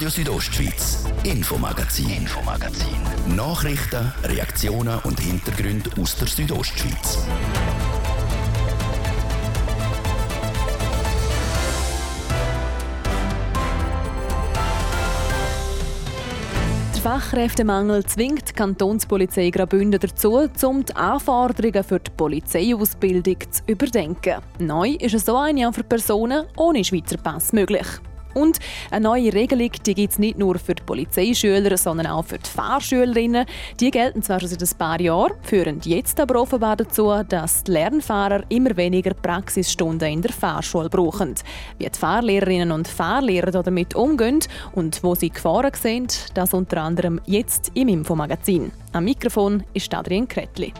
Radio Südostschweiz, Infomagazin, Infomagazin. Nachrichten, Reaktionen und Hintergründe aus der Südostschweiz. Der Fachkräftemangel zwingt die Kantonspolizei Graubünden dazu, um die Anforderungen für die Polizeiausbildung zu überdenken. Neu ist so eine auch für Personen ohne Schweizer Pass möglich. Und eine neue Regelung gibt es nicht nur für die Polizeischüler, sondern auch für die Fahrschülerinnen. Die gelten zwar schon seit ein paar Jahren, führen jetzt aber offenbar dazu, dass die Lernfahrer immer weniger Praxisstunden in der Fahrschule brauchen. Wie die Fahrlehrerinnen und Fahrlehrer damit umgehen und wo sie Gefahren sehen, das unter anderem jetzt im Infomagazin. Am Mikrofon ist Adrian Kretli.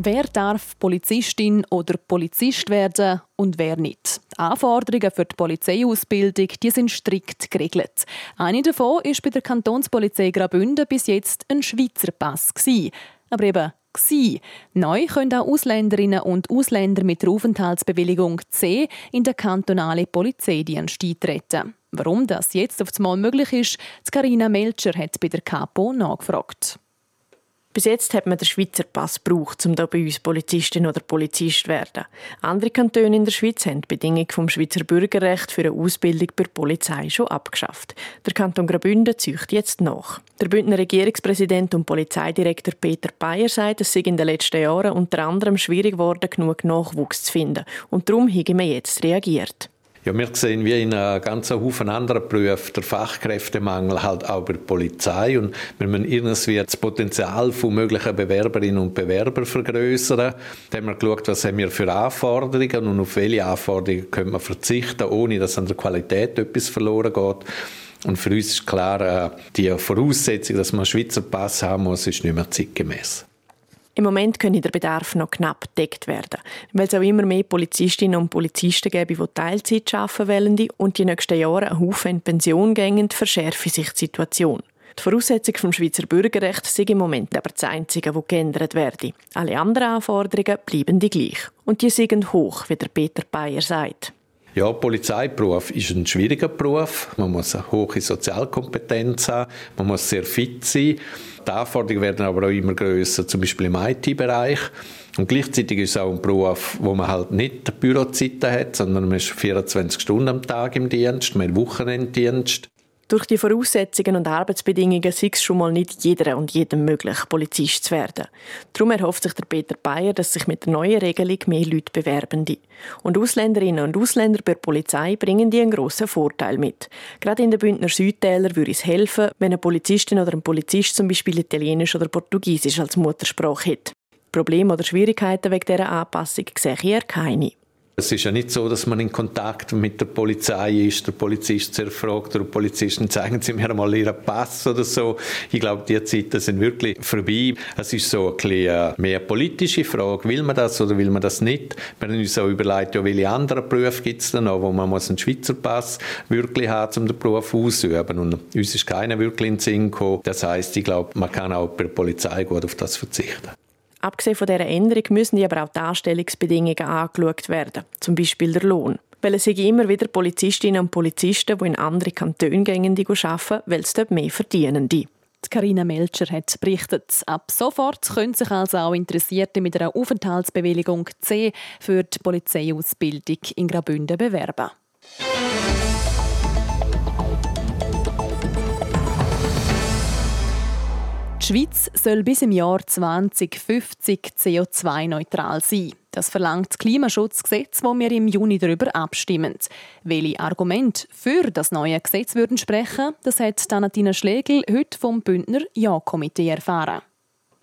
Wer darf Polizistin oder Polizist werden und wer nicht? Die Anforderungen für die Polizeiausbildung die sind strikt geregelt. Eine davon ist bei der Kantonspolizei Graubünden bis jetzt ein Schweizer Pass. Gewesen. Aber eben gewesen. Neu können auch Ausländerinnen und Ausländer mit der Aufenthaltsbewilligung C in den kantonalen Polizeidienst eintreten. Warum das jetzt auf einmal möglich ist, Karina Melcher hat bei der Kapo nachgefragt. Bis jetzt hat man den Schweizer Pass gebraucht, um da bei uns Polizistin oder Polizist zu werden. Andere Kantone in der Schweiz haben die Bedingung vom Schweizer Bürgerrecht für eine Ausbildung bei der Polizei schon abgeschafft. Der Kanton Graubünden zücht jetzt nach. Der Bündner Regierungspräsident und Polizeidirektor Peter Bayer sagt, es sei in den letzten Jahren unter anderem schwierig geworden, genug Nachwuchs zu finden. Und darum haben wir jetzt reagiert. Ja, wir sehen wie in einem ganzen Haufen anderer Berufe der Fachkräftemangel halt auch bei der Polizei und wenn man irgendwie das Potenzial von möglichen Bewerberinnen und Bewerbern vergrößern, dann haben wir geschaut, was haben wir für Anforderungen und auf welche Anforderungen können wir verzichten, ohne dass an der Qualität etwas verloren geht. Und für uns ist klar, äh, die Voraussetzung, dass man einen Schweizer Pass haben muss, ist nicht mehr zeitgemäß. Im Moment könnte der Bedarf noch knapp gedeckt werden, weil es auch immer mehr Polizistinnen und Polizisten gäbe, die Teilzeit arbeiten wollen und die nächsten Jahre einen Haufen in Pension gehen, verschärfe sich die Situation. Die Voraussetzung vom Schweizer Bürgerrecht sind im Moment aber das Einzige, das geändert werde. Alle anderen Anforderungen bleiben die gleich. Und die sind hoch, wie der Peter Bayer sagt. Ja, Polizeiberuf ist ein schwieriger Beruf. Man muss eine hohe Sozialkompetenz haben, man muss sehr fit sein. Die Anforderungen werden aber auch immer größer, zum Beispiel im IT-Bereich. Und gleichzeitig ist es auch ein Beruf, wo man halt nicht Bürozeiten hat, sondern man ist 24 Stunden am Tag im Dienst, hat Wochenenddienst. Durch die Voraussetzungen und Arbeitsbedingungen ist es schon mal nicht jeder und jedem möglich, Polizist zu werden. Darum erhofft sich der Peter Bayer, dass sich mit der neuen Regelung mehr Leute bewerben. Und Ausländerinnen und Ausländer bei der Polizei bringen die einen grossen Vorteil mit. Gerade in den Bündner Südtälern würde es helfen, wenn eine Polizistin oder ein Polizist zum Beispiel Italienisch oder Portugiesisch als Muttersprache hat. Probleme oder Schwierigkeiten wegen dieser Anpassung sehe ich eher keine. Es ist ja nicht so, dass man in Kontakt mit der Polizei ist, der Polizist sehr fragt oder Polizisten zeigen Sie mir mal Ihren Pass oder so. Ich glaube, die Zeiten sind wirklich vorbei. Es ist so ein bisschen mehr politische Frage. Will man das oder will man das nicht? Wir haben uns auch überlegt, ja, welche anderen Berufe gibt es da noch, wo man muss einen Schweizer Pass wirklich haben, um den Beruf auszuüben. Und uns ist keiner wirklich in den Sinn gekommen. Das heisst, ich glaube, man kann auch bei der Polizei gut auf das verzichten. Abgesehen von dieser Änderung müssen aber auch die Anstellungsbedingungen angeschaut werden, zum Beispiel der Lohn. Weil es sind immer wieder Polizistinnen und Polizisten, die in andere Kantone gehen, die arbeiten, weil sie dort mehr verdienen. Die. Carina Melcher hat berichtet. Ab sofort können sich also auch Interessierte mit einer Aufenthaltsbewilligung C für die Polizeiausbildung in Graubünden bewerben. Schweiz soll bis im Jahr 2050 CO2-neutral sein. Das verlangt das Klimaschutzgesetz, wo wir im Juni darüber abstimmen. Welche Argumente für das neue Gesetz würden sprechen, das hat Danatina Schlegel heute vom Bündner Ja-Komitee erfahren.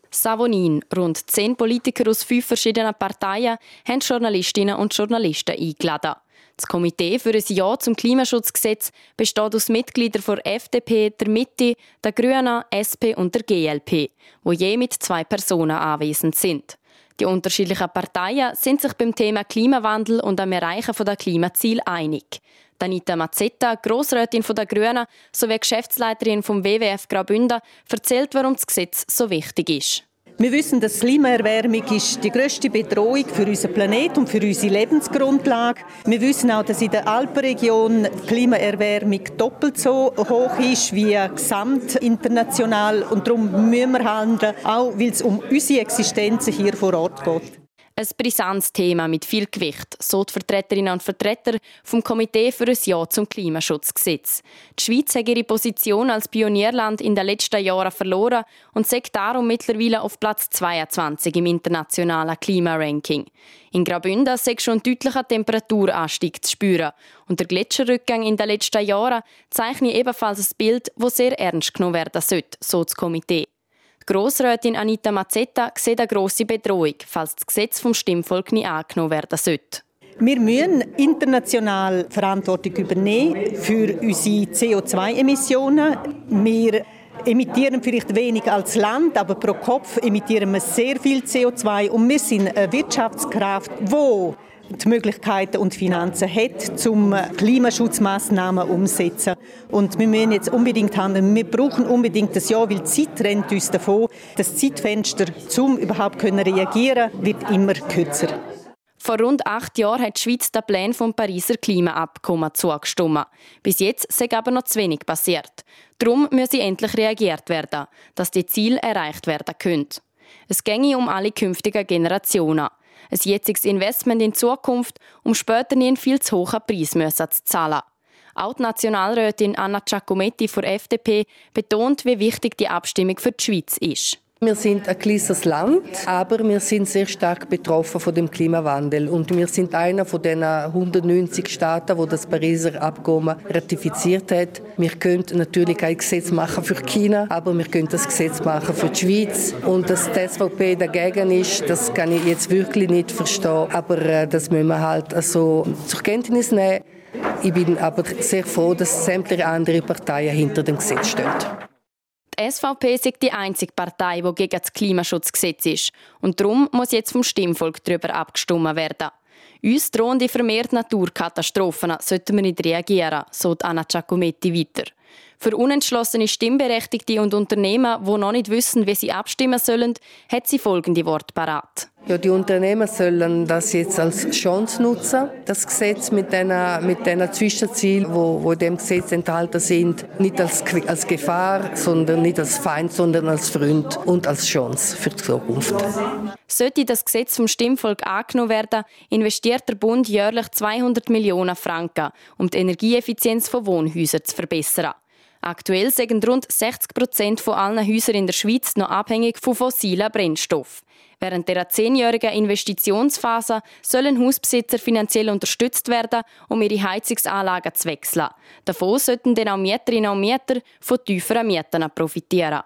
Savonin, rund zehn Politiker aus fünf verschiedenen Parteien, haben Journalistinnen und Journalisten eingeladen. Das Komitee für ein Ja zum Klimaschutzgesetz besteht aus Mitgliedern der FDP, der Mitte, der Grünen, SP und der GLP, wo je mit zwei Personen anwesend sind. Die unterschiedlichen Parteien sind sich beim Thema Klimawandel und am Erreichen der Klimaziele einig. Danita Mazzetta, Grossrätin der Grünen sowie Geschäftsleiterin vom WWF Graubünden, erzählt, warum das Gesetz so wichtig ist. Wir wissen, dass Klimaerwärmung ist die größte Bedrohung für unseren Planeten und für unsere Lebensgrundlage. Wir wissen auch, dass in der Alpenregion die Klimaerwärmung doppelt so hoch ist wie gesamt international und darum müssen wir handeln, auch weil es um unsere Existenz hier vor Ort geht. Ein brisantes Thema mit viel Gewicht, so die Vertreterinnen und Vertreter vom Komitee für ein Ja zum Klimaschutzgesetz. Die Schweiz hat ihre Position als Pionierland in den letzten Jahren verloren und sagt darum mittlerweile auf Platz 22 im internationalen Klimaranking. In Graubünden ist schon ein deutlicher Temperaturanstieg zu spüren. Und der Gletscherrückgang in den letzten Jahren zeichnet ebenfalls ein Bild, das sehr ernst genommen werden sollte, so das Komitee. Grossrätin Anita Mazzetta sieht eine grosse Bedrohung, falls das Gesetz vom Stimmvolk nicht angenommen werden sollte. Wir müssen international Verantwortung übernehmen für unsere CO2-Emissionen. Wir emittieren vielleicht wenig als Land, aber pro Kopf emittieren wir sehr viel CO2 und wir sind eine Wirtschaftskraft, wo die Möglichkeiten und Finanzen hat, um Klimaschutzmaßnahmen umzusetzen. Und wir müssen jetzt unbedingt handeln. Wir brauchen unbedingt das Jahr, weil die Zeit rennt uns davon. Das Zeitfenster, um überhaupt zu reagieren, wird immer kürzer. Vor rund acht Jahren hat die Schweiz den Plan vom Pariser Klimaabkommen zugestimmt. Bis jetzt sei aber noch zu wenig passiert. Darum müsse endlich reagiert werden, dass die Ziele erreicht werden können. Es ginge um alle künftigen Generationen ein jetziges Investment in Zukunft, um später nie einen viel zu hohen Preis zu zahlen. Auch die Nationalrätin Anna Giacometti von FDP betont, wie wichtig die Abstimmung für die Schweiz ist. Wir sind ein kleines Land, aber wir sind sehr stark betroffen von dem Klimawandel und wir sind einer von den 190 Staaten, wo das Pariser Abkommen ratifiziert hat. Wir können natürlich ein Gesetz machen für China, aber wir können das Gesetz machen für die Schweiz und dass die SVP dagegen ist, das kann ich jetzt wirklich nicht verstehen, aber äh, das müssen wir halt also zur Kenntnis nehmen. Ich bin aber sehr froh, dass sämtliche andere Parteien hinter dem Gesetz stehen. Die SVP ist die einzige Partei, die gegen das Klimaschutzgesetz ist. Und darum muss jetzt vom Stimmvolk darüber abgestimmt werden. Uns drohen die vermehrten Naturkatastrophen, sollten wir nicht reagieren, so Anna Giacometti weiter. Für unentschlossene Stimmberechtigte und Unternehmen, die noch nicht wissen, wie sie abstimmen sollen, hat sie folgende Worte parat. Ja, die Unternehmen sollen das jetzt als Chance nutzen, das Gesetz mit den mit den Zwischenzielen, wo, wo in dem Gesetz enthalten sind, nicht als, als Gefahr, sondern nicht als Feind, sondern als Freund und als Chance für die Zukunft. Sollte das Gesetz vom Stimmvolk angenommen werden, investiert der Bund jährlich 200 Millionen Franken, um die Energieeffizienz von Wohnhäusern zu verbessern. Aktuell sind rund 60 Prozent von allen Häusern in der Schweiz noch abhängig von fossilen Brennstoffen. Während der zehnjährigen Investitionsphase sollen Hausbesitzer finanziell unterstützt werden, um ihre Heizungsanlagen zu wechseln. Davon sollten dann auch Mieterinnen und Mieter von tieferen Mieten profitieren.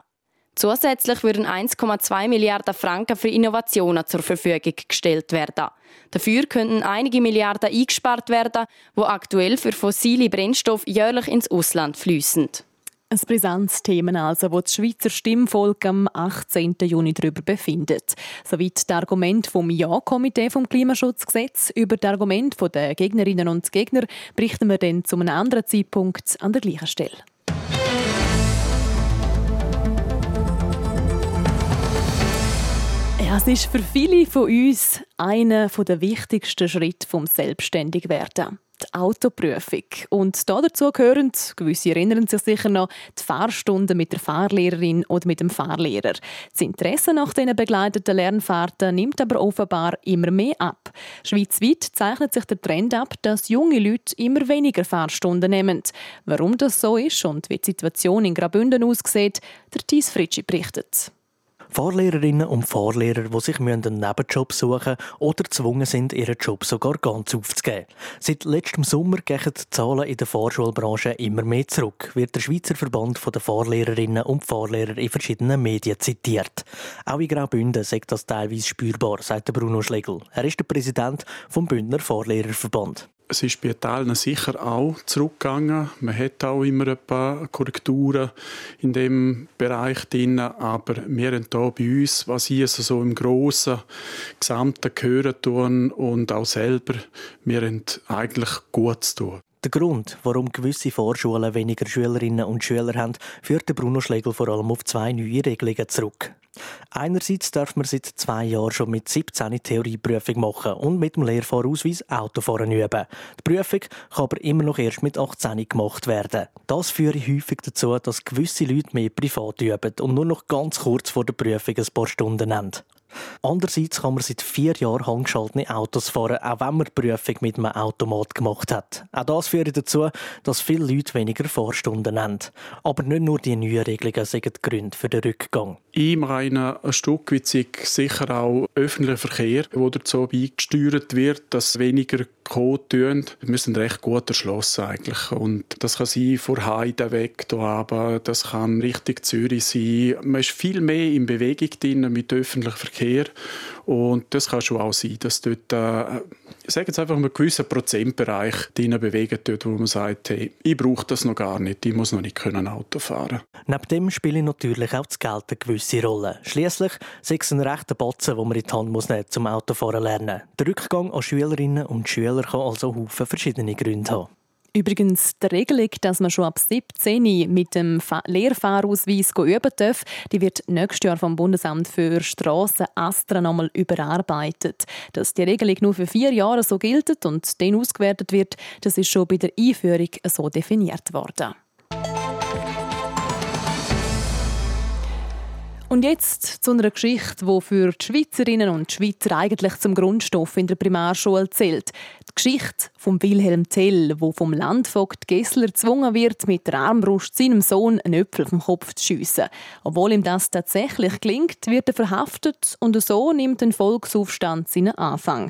Zusätzlich würden 1,2 Milliarden Franken für Innovationen zur Verfügung gestellt werden. Dafür könnten einige Milliarden eingespart werden, wo aktuell für fossile Brennstoffe jährlich ins Ausland fließen. Ein brisantes Thema also, wo das Schweizer Stimmvolk am 18. Juni darüber befindet. Soweit das Argument vom Ja-Komitee vom Klimaschutzgesetz. Über das Argument der Gegnerinnen und Gegner berichten wir dann zu einem anderen Zeitpunkt an der gleichen Stelle. Es ist für viele von uns einer der wichtigsten Schritte vom Selbstständigwerden die Autoprüfung. Und dazu gehören, gewisse erinnern sich sicher noch, die Fahrstunden mit der Fahrlehrerin oder mit dem Fahrlehrer. Das Interesse nach diesen begleiteten Lernfahrten nimmt aber offenbar immer mehr ab. Schweizweit zeichnet sich der Trend ab, dass junge Leute immer weniger Fahrstunden nehmen. Warum das so ist und wie die Situation in Graubünden aussieht, der Thies Fritschi berichtet. Fahrlehrerinnen und Fahrlehrer, die sich einen Nebenjob suchen oder gezwungen sind, ihren Job sogar ganz aufzugeben. Seit letztem Sommer gehen die Zahlen in der Fahrschulbranche immer mehr zurück, wird der Schweizer Verband der Fahrlehrerinnen und Fahrlehrer in verschiedenen Medien zitiert. Auch in Graubünden sagt das teilweise spürbar, sagt Bruno Schlegel. Er ist der Präsident vom Bündner Fahrlehrerverband es ist bei Teilen sicher auch zurückgegangen. Man hat auch immer ein paar Korrekturen in dem Bereich drin, aber wir haben hier bei uns, was ich also so im grossen Gesamten hören tun und auch selber, wir haben eigentlich gut zu tun. Der Grund, warum gewisse Vorschulen weniger Schülerinnen und Schüler haben, führt Bruno Schlegel vor allem auf zwei neue Regelungen zurück. Einerseits darf man seit zwei Jahren schon mit 17 die Theorieprüfung machen und mit dem Lehrfahrausweis Autofahren üben. Die Prüfung kann aber immer noch erst mit 18 gemacht werden. Das führt häufig dazu, dass gewisse Leute mehr privat üben und nur noch ganz kurz vor der Prüfung ein paar Stunden haben. Andererseits kann man seit vier Jahren handgeschaltete Autos fahren, auch wenn man die Prüfung mit einem Automat gemacht hat. Auch das führt dazu, dass viele Leute weniger Fahrstunden haben. Aber nicht nur die neuen Regelungen sind Gründe für den Rückgang. Ich meine, ein Stück weit sicher auch öffentlicher Verkehr, der dazu beigesteuert wird, dass weniger kommen tun. Wir sind recht gut erschlossen eigentlich. Und das kann sein von Heide weg, aber das kann richtig Zürich sein. Man ist viel mehr in Bewegung drin mit öffentlichem Verkehr und das kann schon auch sein, dass dort, äh, ich sage einfach einen gewissen Prozentbereich drin bewegen dort, wo man sagt, hey, ich brauche das noch gar nicht, ich muss noch nicht können Auto fahren. Neben dem spielt natürlich auch das Geld eine gewisse Rolle. Schließlich ist es ein rechter Batzen, den man in die Hand muss nehmen zum Autofahren lernen. Der Rückgang an Schülerinnen und Schüler kann also Haufen verschiedene Gründe haben. Übrigens, die Regelung, dass man schon ab 17 mit dem Lehrfahrausweis üben darf, die wird nächstes Jahr vom Bundesamt für Strassen Astra nochmal überarbeitet. Dass die Regelung nur für vier Jahre so gilt und dann ausgewertet wird, das ist schon bei der Einführung so definiert worden. Und jetzt zu einer Geschichte, die für die Schweizerinnen und Schweizer eigentlich zum Grundstoff in der Primarschule zählt. Die Geschichte von Wilhelm Tell, wo vom Landvogt Gessler gezwungen wird, mit der Armbrust seinem Sohn einen Öpfel vom Kopf zu schiessen. Obwohl ihm das tatsächlich gelingt, wird er verhaftet und so nimmt ein Volksaufstand seinen Anfang.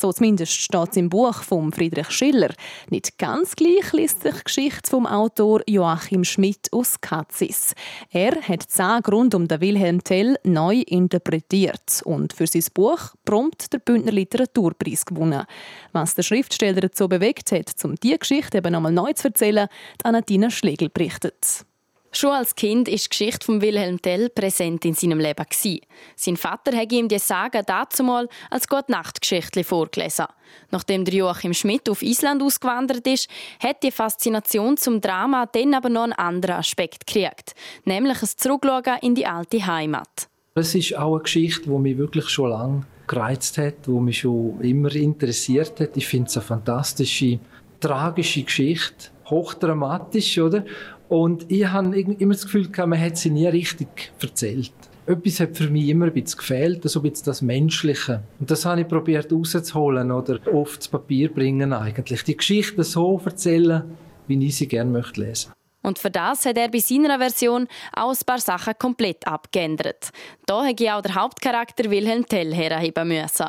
So zumindest steht es im Buch von Friedrich Schiller. Nicht ganz gleich liest sich die Geschichte vom Autor Joachim Schmidt aus Katzis. Er hat zehn Grund um den Wilhelm Tell neu interpretiert und für sein Buch prompt der Bündner Literaturpreis gewonnen. Was der Schriftsteller dazu bewegt hat, um diese Geschichte eben nochmal neu zu erzählen, Anatina Schlegel berichtet. Schon als Kind ist die Geschichte von Wilhelm Tell präsent in seinem Leben. Sein Vater hat ihm die Sage dazu mal als Gute-Nacht-Geschichte vorgelesen. Nachdem Joachim Schmidt auf Island ausgewandert ist, hat die Faszination zum Drama dann aber noch einen anderen Aspekt gekriegt, nämlich ein Zurückschauen in die alte Heimat. Es ist auch eine Geschichte, die mich wirklich schon lange gereizt hat, die mich schon immer interessiert hat. Ich finde es eine fantastische, tragische Geschichte, hochdramatisch, oder? Und ich habe immer das Gefühl, man hat sie nie richtig erzählt. Etwas hat für mich immer ein bisschen gefehlt, so ein bisschen das Menschliche. Und das habe ich probiert rauszuholen oder oft zu Papier bringen eigentlich. Die Geschichte so erzählen, wie ich sie gerne möchte lesen. Und für das hat er bei seiner Version auch ein paar Sachen komplett abgeändert. Da hat auch der Hauptcharakter Wilhelm Tell herheben müssen.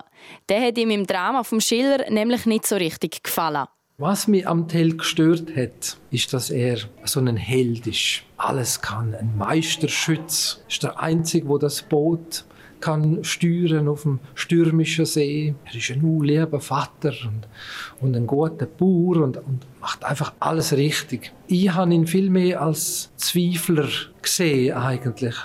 Der hat ihm im Drama vom Schiller nämlich nicht so richtig gefallen. Was mich am Tell gestört hat, ist, dass er so ein Held ist. Alles kann. Ein Meisterschütz. Ist der Einzige, wo das Boot kann steuern auf dem stürmischen See. Er ist ein lieber Vater und, und ein guter Bauer und, und macht einfach alles richtig. Ich habe ihn viel mehr als Zweifler gesehen eigentlich.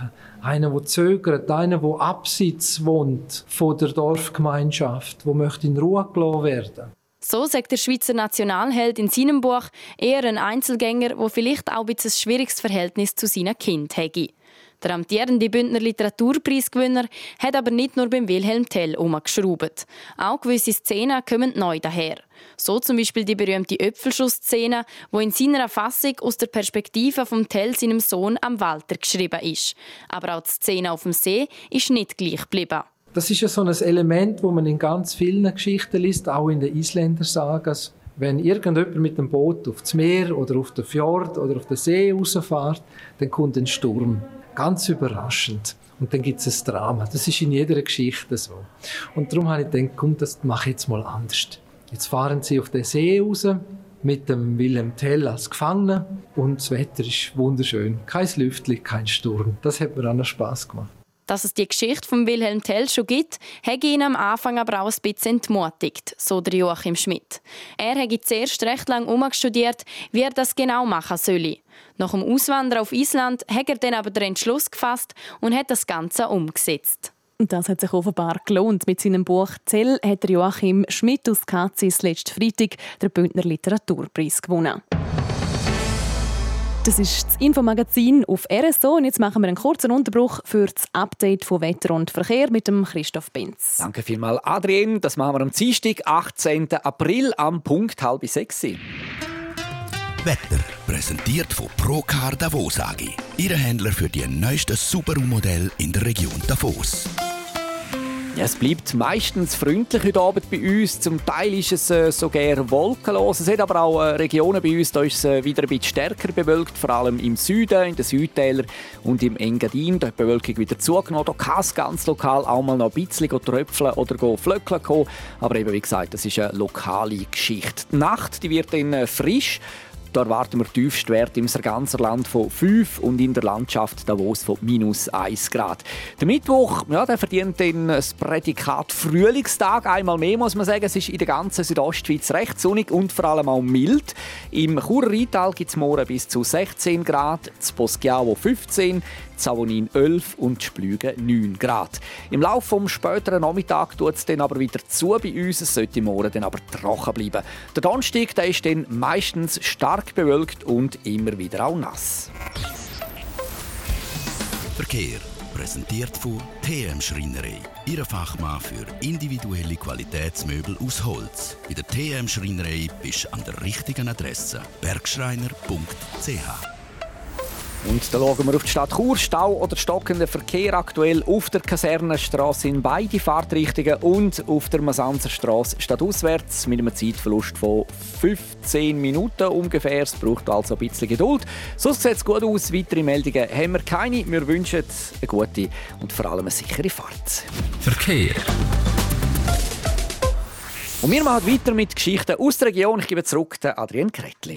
Einer, der zögert, einer, der abseits wohnt von der Dorfgemeinschaft, wo möchte in Ruhe gelassen werden. So sagt der Schweizer Nationalheld in seinem Buch eher ein Einzelgänger, der vielleicht auch ein, ein schwieriges Verhältnis zu seinen Kind hätte. Der amtierende Bündner Literaturpreisgewinner hat aber nicht nur beim Wilhelm Tell umgeschraubt. Auch gewisse Szenen kommen neu daher. So zum Beispiel die berühmte Öpfelschuss-Szene, wo in seiner Fassung aus der Perspektive vom Tell seinem Sohn am Walter geschrieben ist. Aber auch die Szene auf dem See ist nicht gleich geblieben. Das ist ja so ein Element, wo man in ganz vielen Geschichten liest, auch in den Isländer-Sagas. Wenn irgendjemand mit dem Boot aufs Meer oder auf den Fjord oder auf den See rausfährt, dann kommt ein Sturm. Ganz überraschend. Und dann gibt es ein Drama. Das ist in jeder Geschichte so. Und darum habe ich gedacht, komm, das mache ich jetzt mal anders. Jetzt fahren sie auf den See raus mit dem Wilhelm Tell als Gefangener und das Wetter ist wunderschön. Kein Lüftchen, kein Sturm. Das hat mir auch noch Spass gemacht. Dass es die Geschichte von Wilhelm Tell schon gibt, hat ihn am Anfang aber auch ein bisschen entmutigt, so der Joachim Schmidt. Er hat zuerst recht lange umgestudiert, wie er das genau machen solle. Nach dem Auswandern auf Island hat er dann aber den Entschluss gefasst und hat das Ganze umgesetzt. Das hat sich offenbar gelohnt. Mit seinem Buch «Zell» hat Joachim Schmidt aus Katzis letzten Freitag den Bündner Literaturpreis gewonnen. Das ist das Infomagazin auf RSO und jetzt machen wir einen kurzen Unterbruch für das Update von Wetter und Verkehr mit dem Christoph Benz. Danke vielmals, Adrian. Das machen wir am Dienstag, 18. April am Punkt halb sechs. Wetter präsentiert von Procar Davos AG. Ihre Händler für die neuesten Subaru-Modelle in der Region Davos. Ja, es bleibt meistens freundlich heute Abend bei uns. Zum Teil ist es äh, sogar wolkenlos. Es hat aber auch äh, Regionen bei uns, da ist es äh, wieder ein bisschen stärker bewölkt, vor allem im Süden, in den Südtälern und im Engadin. Da hat die Bewölkung wieder zugenommen. Da kann es ganz lokal auch mal noch ein bisschen tröpfeln oder flöckeln kommen. Aber eben, wie gesagt, das ist eine lokale Geschichte. Die Nacht die wird dann äh, frisch. Da erwarten wir Tiefstwerte im ganzen Land von 5 und in der Landschaft Davos von minus 1 Grad. Der Mittwoch ja, der verdient dann das Prädikat Frühlingstag. Einmal mehr muss man sagen, es ist in der ganzen Südostschweiz recht sonnig und vor allem auch mild. Im Churer Rheintal gibt es morgen bis zu 16 Grad, das Poschiavo 15, Savonin 11 und Splügen 9 Grad. Im Laufe des späteren Nachmittags tut es dann aber wieder zu bei uns. Es sollte morgen dann aber trocken bleiben. Der Donnerstag der ist dann meistens stark bewölkt und immer wieder auch nass. Verkehr präsentiert von TM Schreinerei. Ihre Fachmann für individuelle Qualitätsmöbel aus Holz. Bei der TM Schreinerei bist du an der richtigen Adresse. bergschreiner.ch und da schauen wir auf die Stadt Chur. Stau oder stockender Verkehr aktuell auf der Kasernenstraße in beide Fahrtrichtungen und auf der Masanzerstraße stadtauswärts mit einem Zeitverlust von 15 Minuten ungefähr. Es braucht also ein bisschen Geduld. Sonst sieht es gut aus. Weitere Meldungen haben wir keine. Wir wünschen eine gute und vor allem eine sichere Fahrt. Verkehr. Und wir machen weiter mit Geschichten aus der Region. Ich gebe zurück den Adrian Kretli.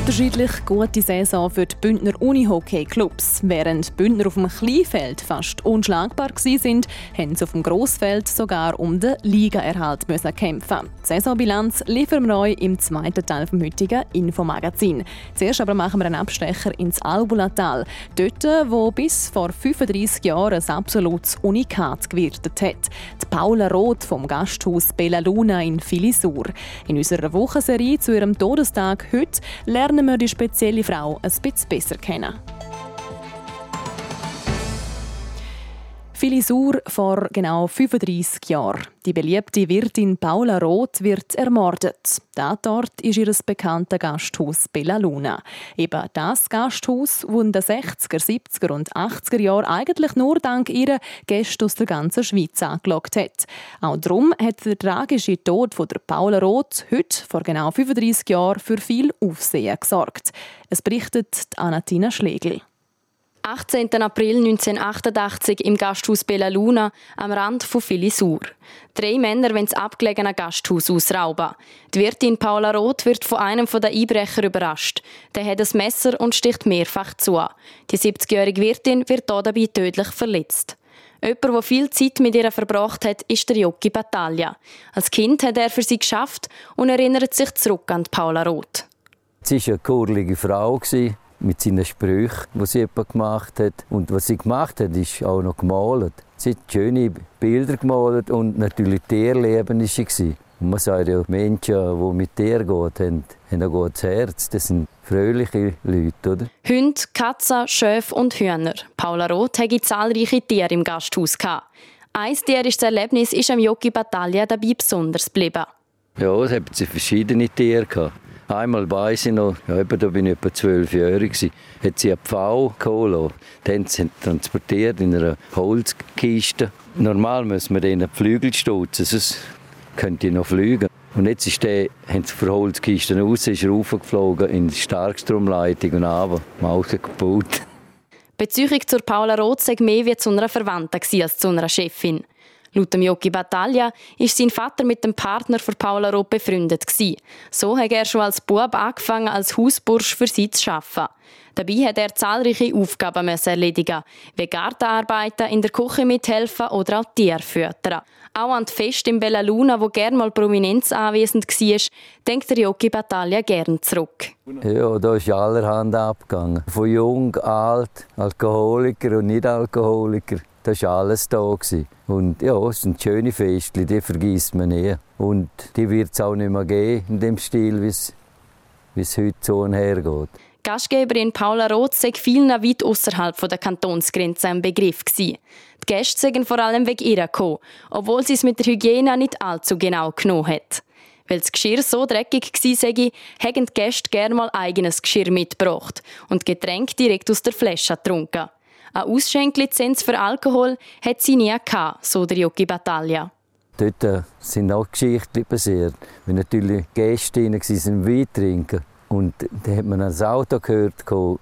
Unterschiedlich gute Saison für die Bündner Unihockey-Clubs. Während Bündner auf dem Kleinfeld fast unschlagbar waren, haben sie auf dem Grossfeld sogar um den Ligaerhalt müssen kämpfen. Die Saisonbilanz liefern wir euch im zweiten Teil des heutigen Infomagazin. Zuerst aber machen wir einen Abstecher ins Albulatal. Dort, wo bis vor 35 Jahren ein absolutes Unikat gewirtet hat. Die Paula Roth vom Gasthaus Bella Luna in Filisur. In unserer Wochenserie zu ihrem Todestag heute lernen wir die spezielle Frau ein bisschen besser kennen. Filisur vor genau 35 Jahren. Die beliebte Wirtin Paula Roth wird ermordet. Dort ist ihr bekanntes Gasthaus Bella Luna. Eben das Gasthaus, das in den 60er, 70er und 80er Jahren eigentlich nur dank ihrer Gäste aus der ganzen Schweiz angelockt hat. Auch darum hat der tragische Tod von der Paula Roth heute vor genau 35 Jahren für viel Aufsehen gesorgt. Es berichtet Anatina Schlegel. 18. April 1988 im Gasthaus Bella Luna am Rand von Filisur. Drei Männer wollen das abgelegene Gasthaus ausrauben. Die Wirtin Paula Roth wird von einem der Einbrecher überrascht. Der hat ein Messer und sticht mehrfach zu. Die 70-jährige Wirtin wird dabei tödlich verletzt. Jemand, der viel Zeit mit ihr verbracht hat, ist der Jockey Battaglia. Als Kind hat er für sie geschafft und erinnert sich zurück an Paula Roth. Sie war eine kurlige Frau mit seinen Sprüchen, die sie gemacht hat. Und was sie gemacht hat, ist auch noch gemalt. Sie hat schöne Bilder gemalt und natürlich Tierleben war sie. Und man sagt ja, Menschen, die mit Tieren gehen, haben, haben ein gutes Herz. Das sind fröhliche Leute, oder? Hunde, Katzen, Schöfe und Hühner. Paula Roth hatte zahlreiche Tiere im Gasthaus. Ein tierisches Erlebnis ist am Jockey Battaglia dabei besonders geblieben. Ja, es hatten verschiedene Tiere. Einmal weiss ich noch, ja, da bin ich etwa zwölfjährig, hat sie eine Pfau geholt. Haben sie transportiert in einer Holzkiste. Normal müssen wir denen die Flügel stutzen, sonst könnte ich noch fliegen. Und jetzt ist der, haben sie von Holzkisten raus, ist raufgeflogen in die Starkstromleitung und runter, Maus gebaut. Beziehung zur Paula Roth sei mehr wie zu einer Verwandten als zu einer Chefin. Laut dem Jogi Battaglia ist sein Vater mit dem Partner von Paula Roth befreundet gewesen. So hat er schon als Bub angefangen, als Hausbursch für sie zu arbeiten. Dabei hat er zahlreiche Aufgaben erledigen, wie Gartenarbeiten, in der Küche mithelfen oder auch Tiere füttern. Auch an die Fest in Bella Luna, wo gerne mal Prominenz anwesend war, denkt der Jogi Battaglia gern zurück. Ja, da ist allerhand abgegangen. Von jung, alt, Alkoholiker und Nicht-Alkoholiker. Das war alles da. Und ja, es sind schöne Feste, die vergisst man nie. Und die wird es auch nicht mehr geben, in dem Stil, wie es heute so hergeht. Gastgeberin Paula Roth sei vielen weit außerhalb der Kantonsgrenze ein Begriff gewesen. Die Gäste seien vor allem wegen ihr gekommen, obwohl sie es mit der Hygiene nicht allzu genau genommen hat. Weil das Geschirr so dreckig war, sei, haben die Gäste gerne mal eigenes Geschirr mitgebracht und Getränke direkt aus der Flasche getrunken. Eine Ausschenklizenz für Alkohol hat sie nie gehabt, so der Jogi Battaglia. Dort äh, sind auch Geschichten passiert. Wenn natürlich Gäste waren, Wein trinken und dann hat man das Auto gehört,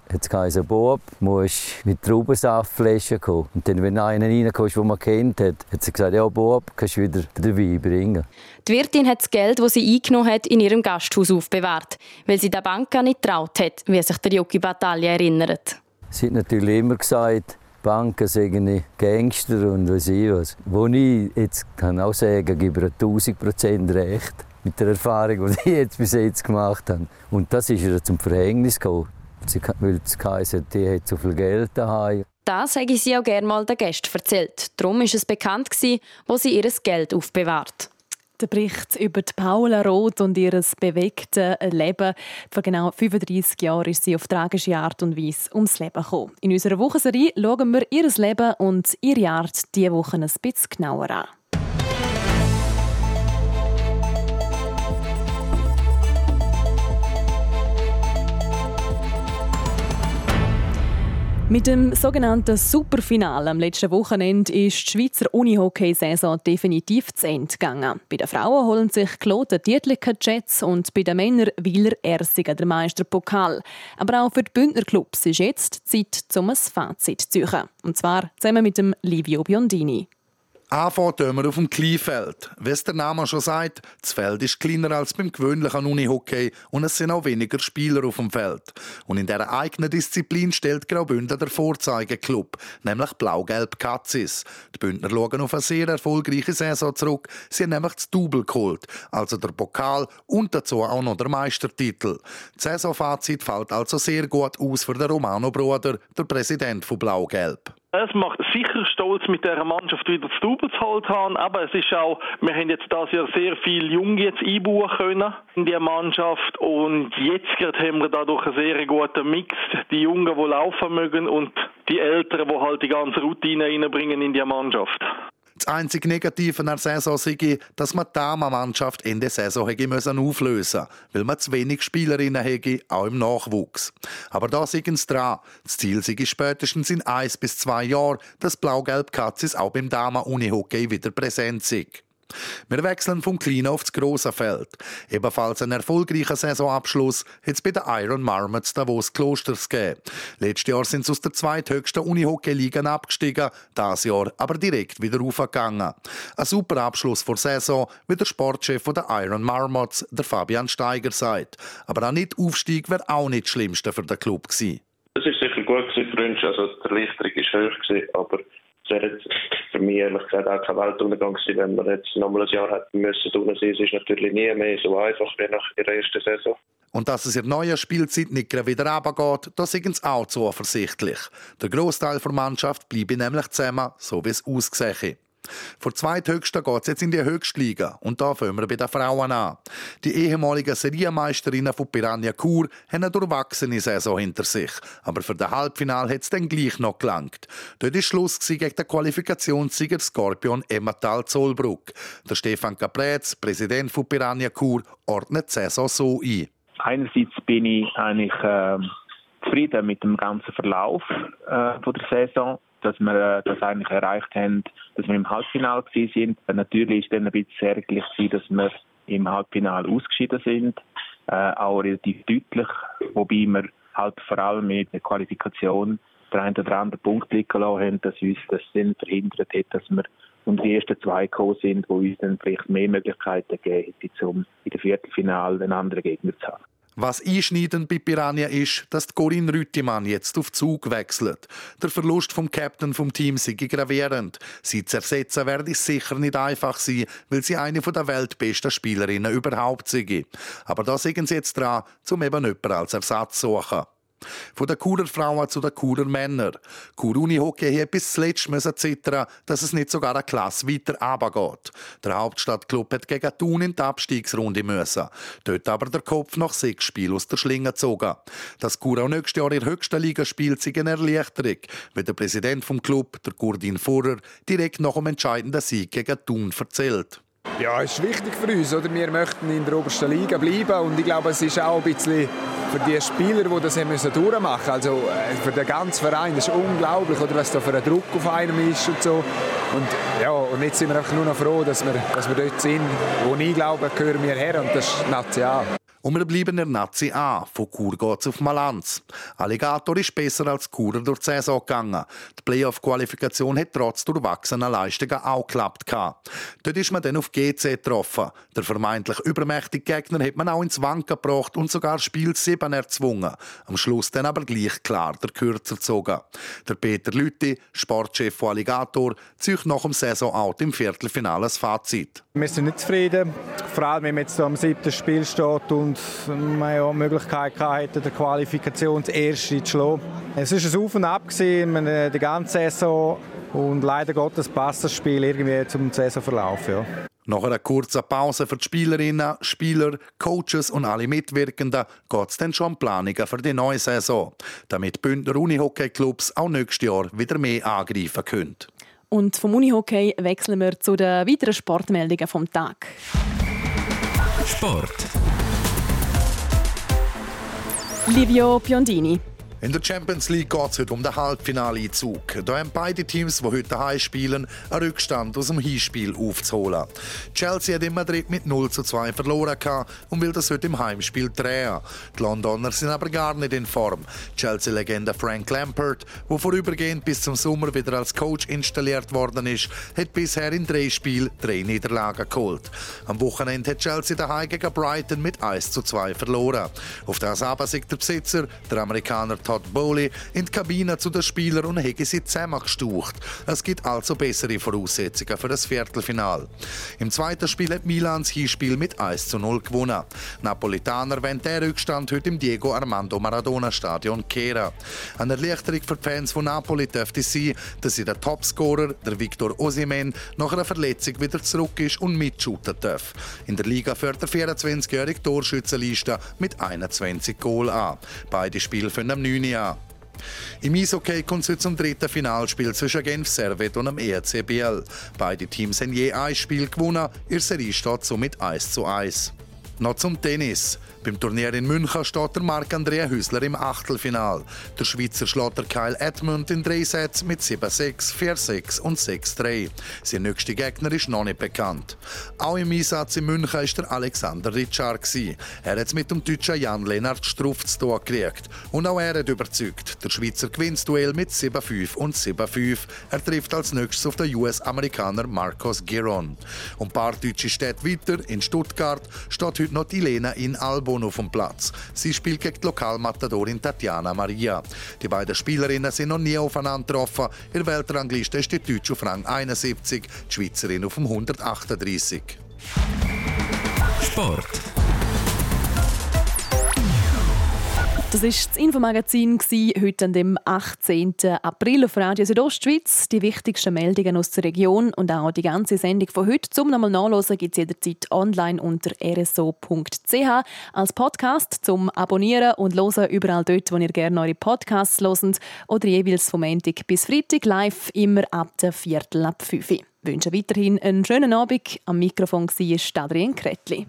es geheißen, Bob, musst mit Traubensaftflaschen kommen. Und dann, wenn einer reinkommt, den man kennt, hat, hat sie gesagt, ja Bob, kannst du wieder den Wein bringen. Die Wirtin hat das Geld, das sie eingenommen hat, in ihrem Gasthaus aufbewahrt, weil sie der Bank nicht traut hat, wie sich der Jogi Battaglia erinnert. Sie hat natürlich immer gesagt, Banken seien Gangster und was ich was. Wo ich jetzt kann auch sagen, gebe ihr 1000 Prozent recht mit der Erfahrung, die ich jetzt bis jetzt gemacht habe. Und das ist ihr zum Verhängnis gekommen. Weil es heisst, die hat so viel Geld daheim. Das habe sie auch gerne mal den Gästen erzählt. Darum war es bekannt, wo sie ihr Geld aufbewahrt. Der Bericht über die Paula Roth und ihr bewegtes Leben. Vor genau 35 Jahren ist sie auf tragische Art und Weise ums Leben gekommen. In unserer Wochenserie schauen wir ihr Leben und ihre Art diese Woche ein bisschen genauer an. Mit dem sogenannten Superfinale am letzten Wochenende ist die Schweizer Unihockey-Saison definitiv zu Ende gegangen. Bei den Frauen holen sich Kloten Dietliker Jets und bei den Männern Wieler Ersiger der Meisterpokal. Aber auch für die Bündner Clubs ist jetzt Zeit, um ein Fazit zu ziehen. Und zwar zusammen mit dem Livio Biondini. Anfangen tun wir auf dem Kleinfeld. Wie es der Name schon sagt, das Feld ist kleiner als beim gewöhnlichen Unihockey und es sind auch weniger Spieler auf dem Feld. Und in dieser eigenen Disziplin stellt Graubünden der Vorzeigeklub, nämlich Blau-Gelb Katzis. Die Bündner schauen auf eine sehr erfolgreiche Saison zurück. Sie haben nämlich das Double geholt, also der Pokal und dazu auch noch der Meistertitel. Das Saisonfazit fällt also sehr gut aus für den Romano-Bruder, der Präsident von Blau-Gelb. Es macht sicher stolz, mit dieser Mannschaft wieder zu Double zu haben, aber es ist auch, wir haben jetzt das Jahr sehr viel Junge jetzt einbauen können in die Mannschaft und jetzt haben wir dadurch einen sehr guten Mix. Die Jungen, die laufen mögen und die Älteren, die halt die ganze Routine reinbringen in die Mannschaft. Das einzige Negative an der Saison sei, dass man die Damenmannschaft Ende Saison hätte müssen auflösen weil man zu wenig Spielerinnen hätte, auch im Nachwuchs. Aber da sind sie dran. Das Ziel sei spätestens in eins bis zwei Jahren, dass Blau-Gelb Katzis auch beim Damen-Unihockey wieder präsent sind. Wir wechseln vom kleinen auf das grosse Feld. Ebenfalls einen erfolgreichen Saisonabschluss hat es bei den Iron Marmots Davos Klosters gegeben. Letztes Jahr sind sie aus der zweithöchsten Unihockey-Liga abgestiegen, dieses Jahr aber direkt wieder aufgegangen. Ein super Abschluss vor Saison, wie der Sportchef der Iron Marmots, der Fabian Steiger, sagt. Aber auch nicht Aufstieg wäre auch nicht das Schlimmste für den Club gewesen. Es ist sicher gut für uns, also die Erleichterung war hoch, aber es wäre für mich ehrlich gesagt auch kein Weltuntergang gewesen, wenn wir jetzt nochmal ein Jahr hätten müssen tun. Es ist natürlich nie mehr so einfach wie nach ihrer ersten Saison. Und dass es in der neuen Spielzeit nicht wieder runtergeht, da sind sie auch zuversichtlich. Der Großteil der Mannschaft bleibe nämlich zusammen, so wie es ausgesehen vor zweithöchsten geht es jetzt in die Höchstliga und da fangen wir bei den Frauen an. Die ehemaligen Serienmeisterinnen von Piranha Chur haben eine durchwachsene Saison hinter sich, aber für das Halbfinale hat es dann gleich noch gelangt. Dort war Schluss gegen den Qualifikationssieger Skorpion Emmatal Zollbruck. Der Stefan Capretz, Präsident von Piranha Chur, ordnet die Saison so ein. Einerseits bin ich eigentlich äh, zufrieden mit dem ganzen Verlauf äh, von der Saison dass wir äh, das eigentlich erreicht haben, dass wir im Halbfinale sind. Natürlich ist dann ein bisschen ärgerlich dass wir im Halbfinale ausgeschieden sind, äh, auch relativ deutlich, wobei wir halt vor allem mit der Qualifikation der einen oder anderen Punkt liegen lassen haben, dass uns das dann verhindert hat, dass wir und die ersten zwei gekommen sind, die uns dann vielleicht mehr Möglichkeiten geben hätten, um in der Viertelfinale einen anderen Gegner zu haben. Was einschneidend bei Piranha ist, dass Corinne Rüttimann jetzt auf Zug wechselt. Der Verlust vom Captain vom Team sei gravierend. Sie zu ersetzen werde sicher nicht einfach sein, weil sie eine der weltbesten Spielerinnen überhaupt sei. Aber da sind sie jetzt dran, um eben jemanden als Ersatz zu suchen. Von den Churer Frauen zu den Churer Männern. Chur Unihockey hat bis zuletzt zittern, dass es nicht sogar eine Klasse weiter runtergeht. Der Hauptstadtclub hat gegen Thun in die Abstiegsrunde müssen. Dort aber der Kopf nach sechs Spielen aus der Schlinge gezogen. Dass Chur auch nächstes Jahr in der höchsten Liga spielt, ist eine Erleichterung, wie der Präsident vom Club, der Kurdin Furrer, direkt nach dem entscheidenden Sieg gegen Thun erzählt. Ja, es ist wichtig für uns. Oder? Wir möchten in der obersten Liga bleiben und ich glaube, es ist auch ein bisschen für die Spieler, die das haben müssen durchmachen Also äh, für den ganzen Verein, das ist unglaublich, oder, was da für ein Druck auf einem ist und so. Und, ja, und jetzt sind wir einfach nur noch froh, dass wir, dass wir dort sind, wo ich glaube, gehören wir her und das ist National. Und wir bleiben der Nazi A. Von Chur geht auf Malanz. Alligator ist besser als Churer durch die Saison gegangen. Die Playoff-Qualifikation hat trotz durchwachsener Leistungen auch geklappt. Dort ist man dann auf GC getroffen. Der vermeintlich übermächtige Gegner hat man auch ins Wanken gebracht und sogar Spiel 7 erzwungen. Am Schluss dann aber gleich klar der Kürzer gezogen. Der Peter Lütti, Sportchef von Alligator, zieht nach dem Saisonauto im Viertelfinale das Fazit. Wir sind nicht zufrieden, vor allem wenn man jetzt am siebten Spiel steht und man ja die Möglichkeit hatte, der Qualifikation das erste zu schlagen. Es war ein Auf und Ab die ganze Saison und leider Gottes passt das Spiel irgendwie zum Saisonverlauf. Ja. Nach einer kurzen Pause für die Spielerinnen, Spieler, Coaches und alle Mitwirkenden geht es dann schon um Planungen für die neue Saison, damit Bündner Unihockey-Clubs auch nächstes Jahr wieder mehr angreifen können. Und vom Unihockey wechseln wir zu den weiteren Sportmeldungen vom Tag. Sport. Livio Piondini. In der Champions League geht es heute um den Halbfinaleinzug. Da haben beide Teams, die heute daheim spielen, einen Rückstand aus dem Hinspiel aufzuholen. Chelsea hat in Madrid mit 0 zu 2 verloren und will das heute im Heimspiel drehen. Die Londoner sind aber gar nicht in Form. Chelsea-Legende Frank Lampard, der vorübergehend bis zum Sommer wieder als Coach installiert worden ist, hat bisher in drei Spielen drei Niederlagen geholt. Am Wochenende hat Chelsea daheim gegen Brighton mit 1 zu 2 verloren. Auf das aber der Besitzer, der Amerikaner Todd Bowley in die Kabine zu den Spielern und hat sie zusammengestaucht. Es gibt also bessere Voraussetzungen für das Viertelfinal. Im zweiten Spiel hat Milan das Hinspiel mit 1 zu 0 gewonnen. Napolitaner wollen der Rückstand heute im Diego Armando Maradona Stadion kehren. Eine Erleichterung für die Fans von Napoli dürfte sein, dass sie der Topscorer, der Victor Osimen, nach einer Verletzung wieder zurück ist und mitshooten darf. In der Liga führt der 24-jährige Torschützenliste mit 21 Goal an. Beide Spiele finden am 9 Juni an. Im Eishockey kommt es zum dritten Finalspiel zwischen Genf Servet und dem ERC Beide Teams haben je ein Spiel gewonnen, ihr Serie steht somit 1 zu 1. Noch zum Tennis. Beim Turnier in München steht der Marc-Andrea Hüsler im Achtelfinal. Der Schweizer schlägt Kyle Edmund in drei Sätzen mit 7-6, 4-6 und 6-3. Sein nächster Gegner ist noch nicht bekannt. Auch im Einsatz in München war der Alexander Ritschard. Er hat es mit dem deutschen Jan-Lennart Struff zu tun gekriegt. Und auch er hat überzeugt. Der Schweizer gewinnt das Duell mit 7-5 und 7-5. Er trifft als nächstes auf den US-Amerikaner Marcos Giron. Und ein paar deutsche Städte weiter, in Stuttgart, steht heute noch die Lena in Albo Auf dem Platz. Sie spielt gegen die Lokalmatadorin Tatjana Maria. Die beiden Spielerinnen sind noch nie aufeinander getroffen. In der Weltrangliste ist die Deutsche auf Rang 71, die Schweizerin auf dem 138. Sport. Das war das Infomagazin heute an dem 18. April auf Radio Südostschweiz. Die wichtigsten Meldungen aus der Region und auch die ganze Sendung von heute zum nochmal nachlesen gibt es jederzeit online unter rso.ch als Podcast zum Abonnieren und hören überall dort, wo ihr gerne eure Podcasts hört oder jeweils vom Montag bis Freitag live immer ab der Viertel ab 5 Uhr. Ich wünsche weiterhin einen schönen Abend. Am Mikrofon war Adrian Kretli.